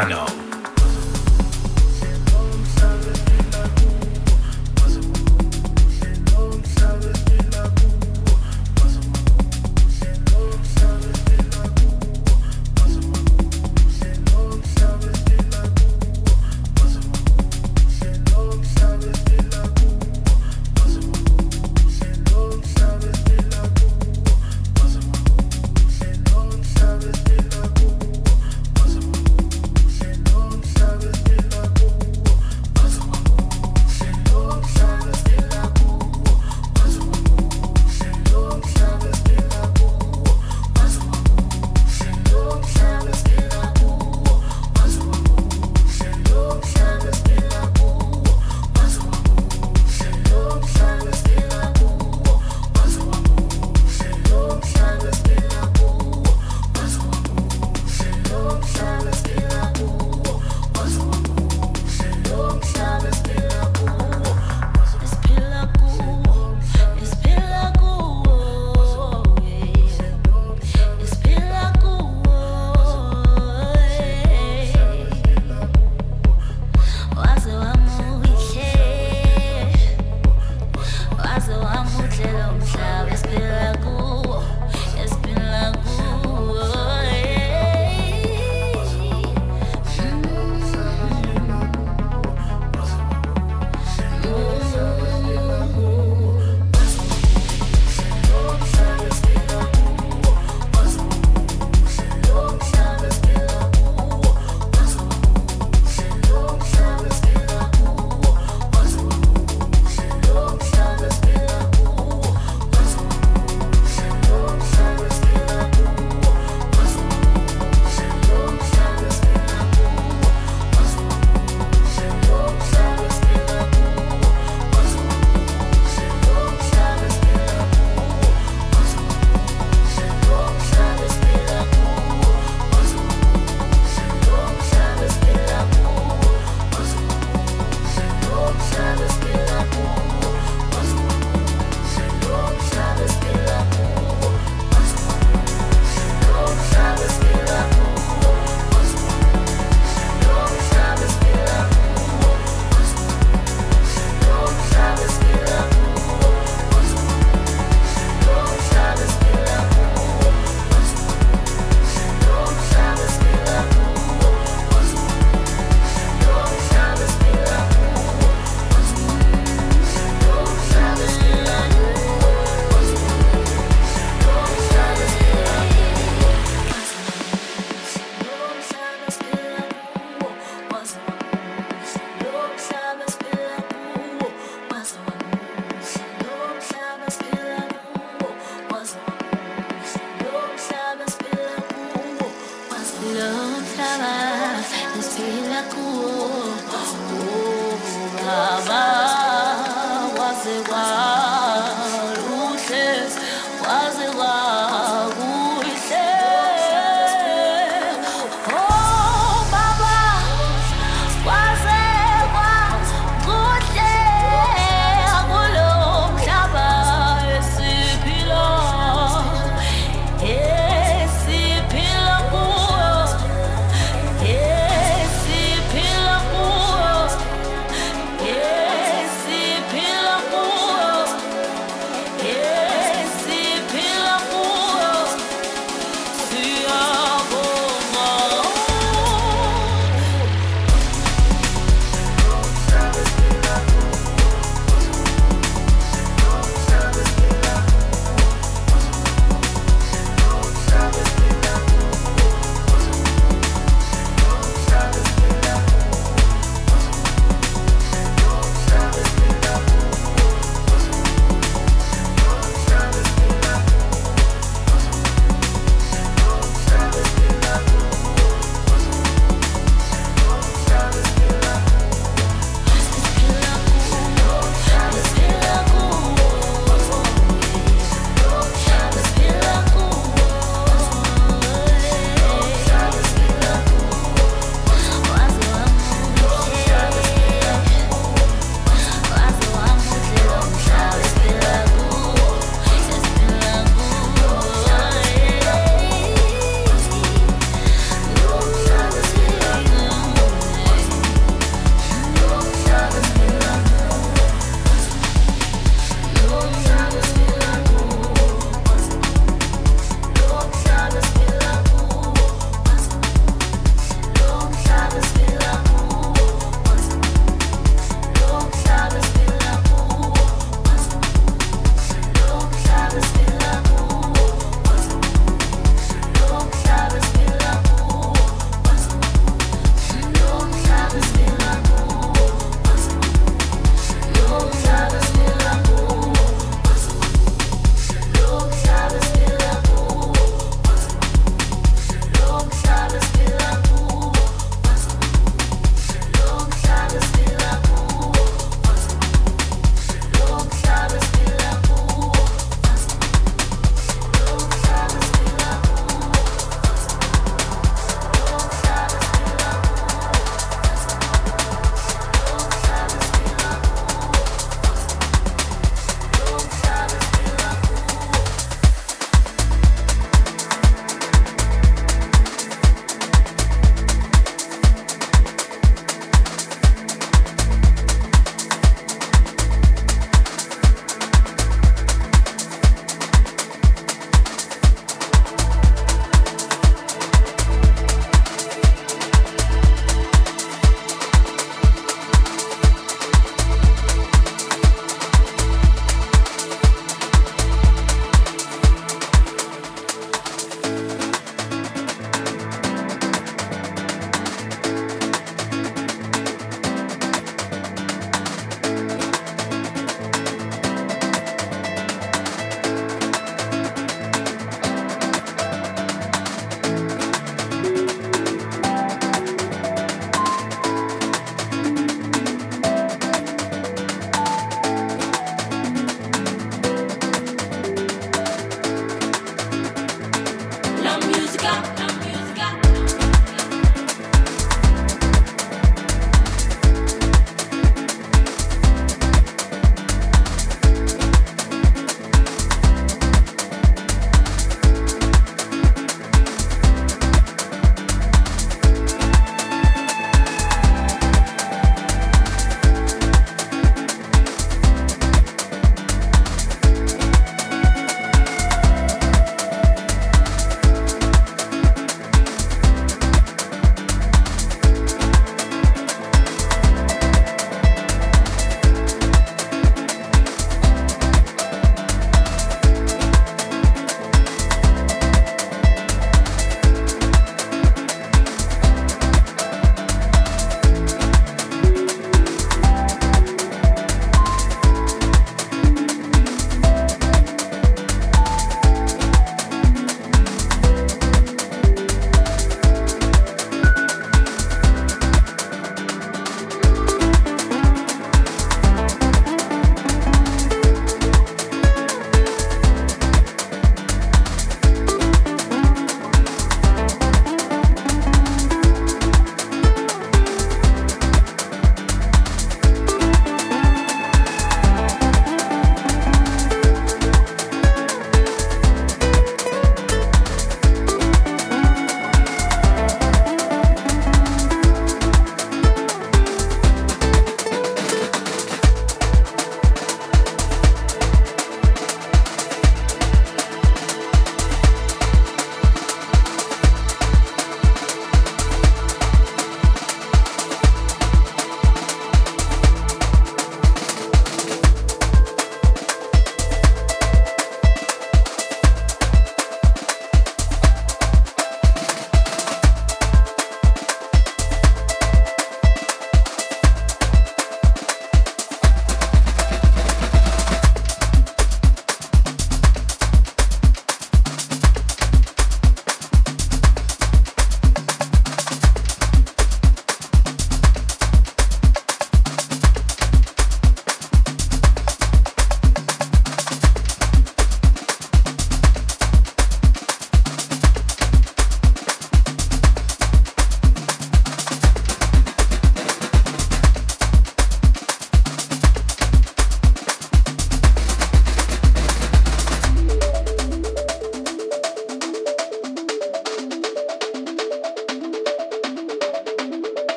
SP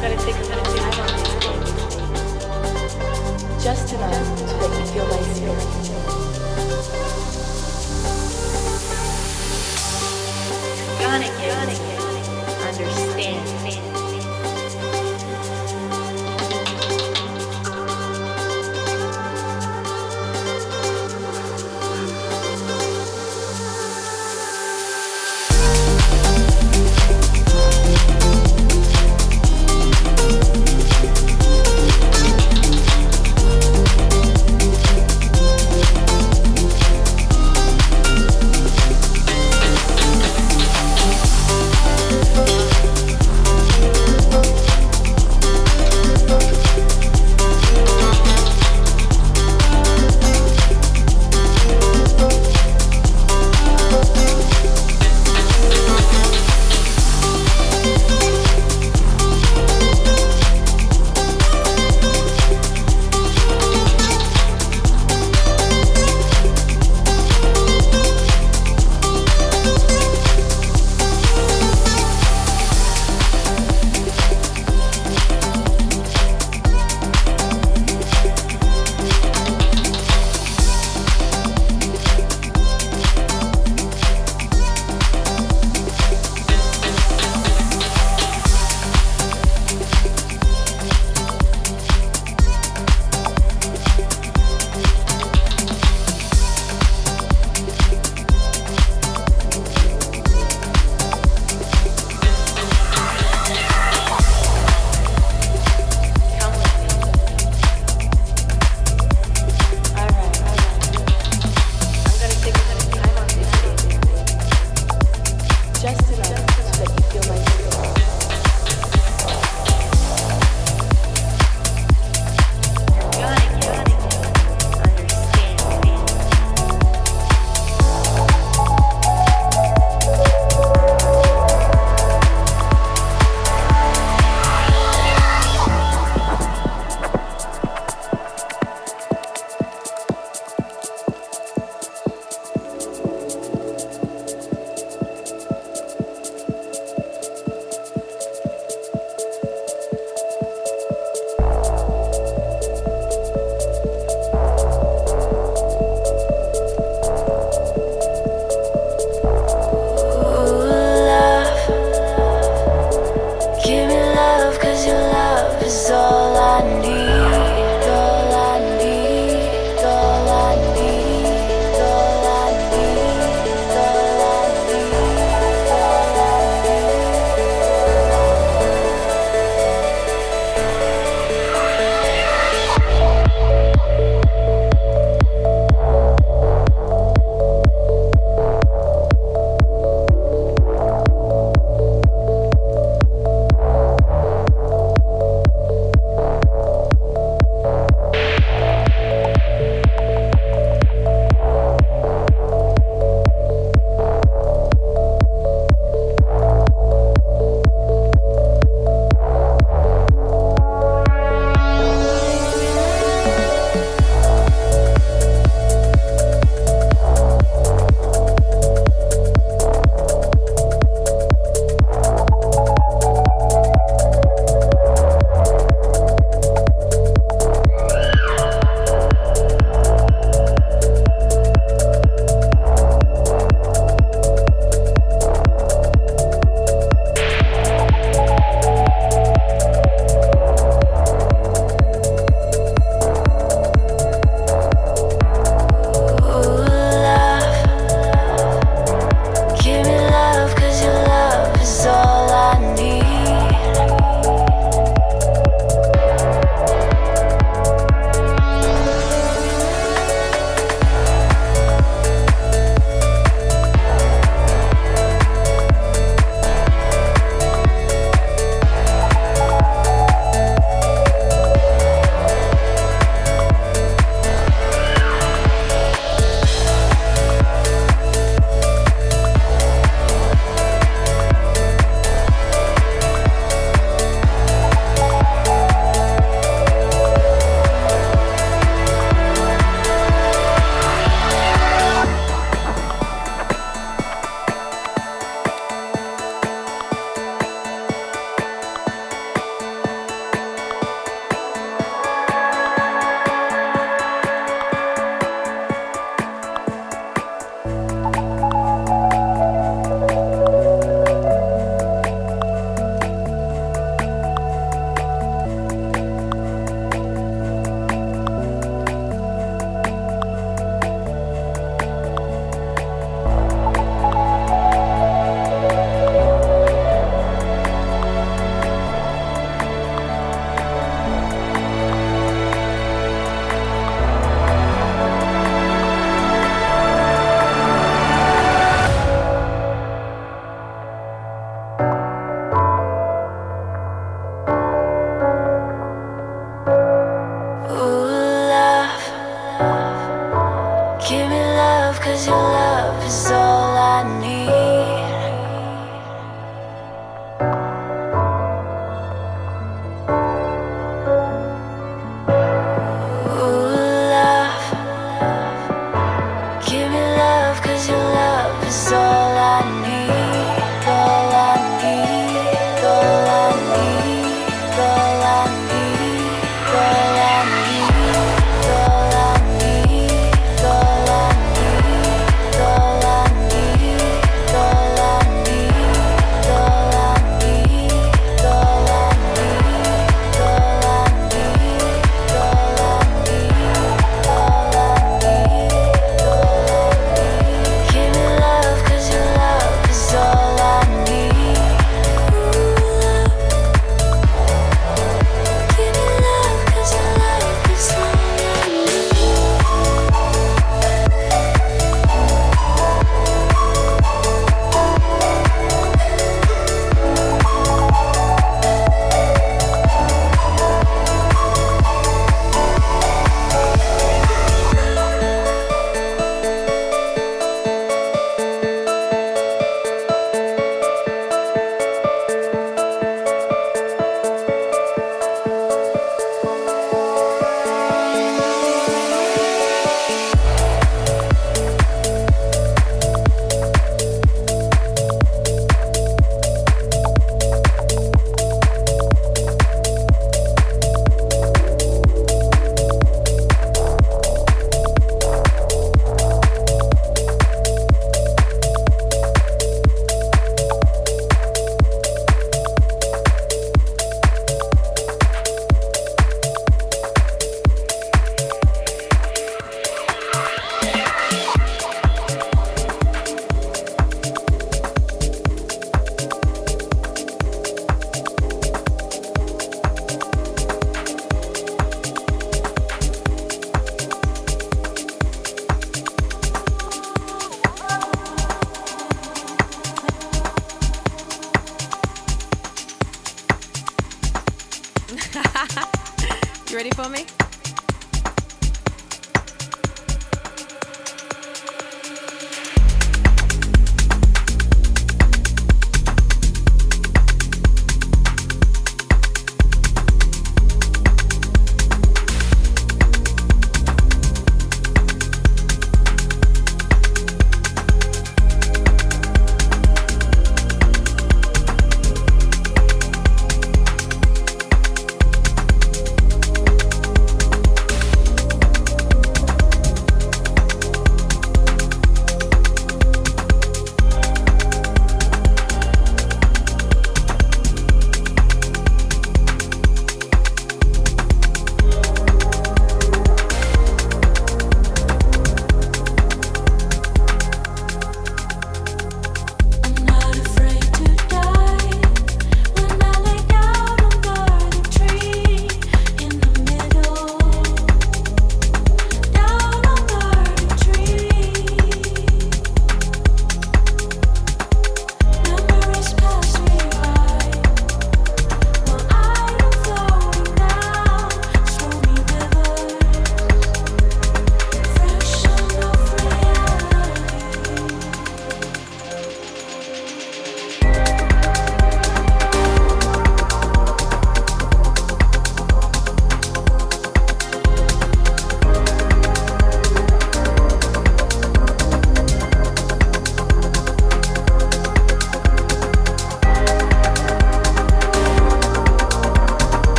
to take, gonna. Just enough to make you feel my spirit. that you feel my shoes.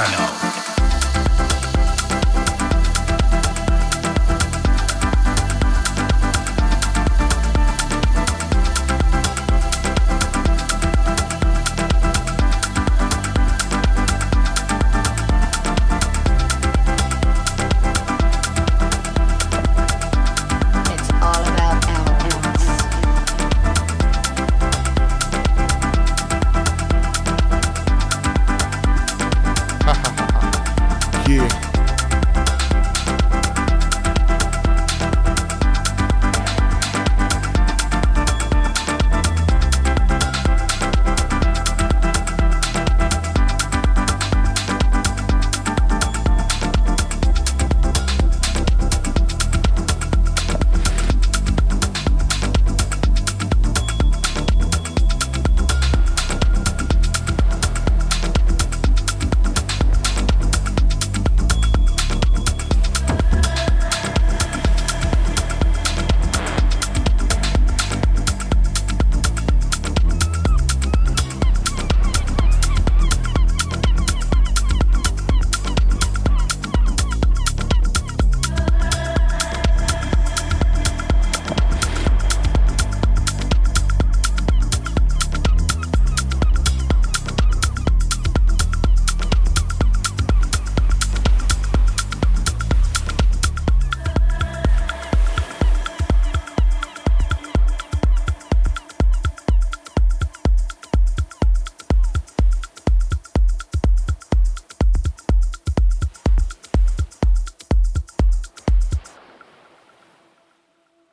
Mexicano.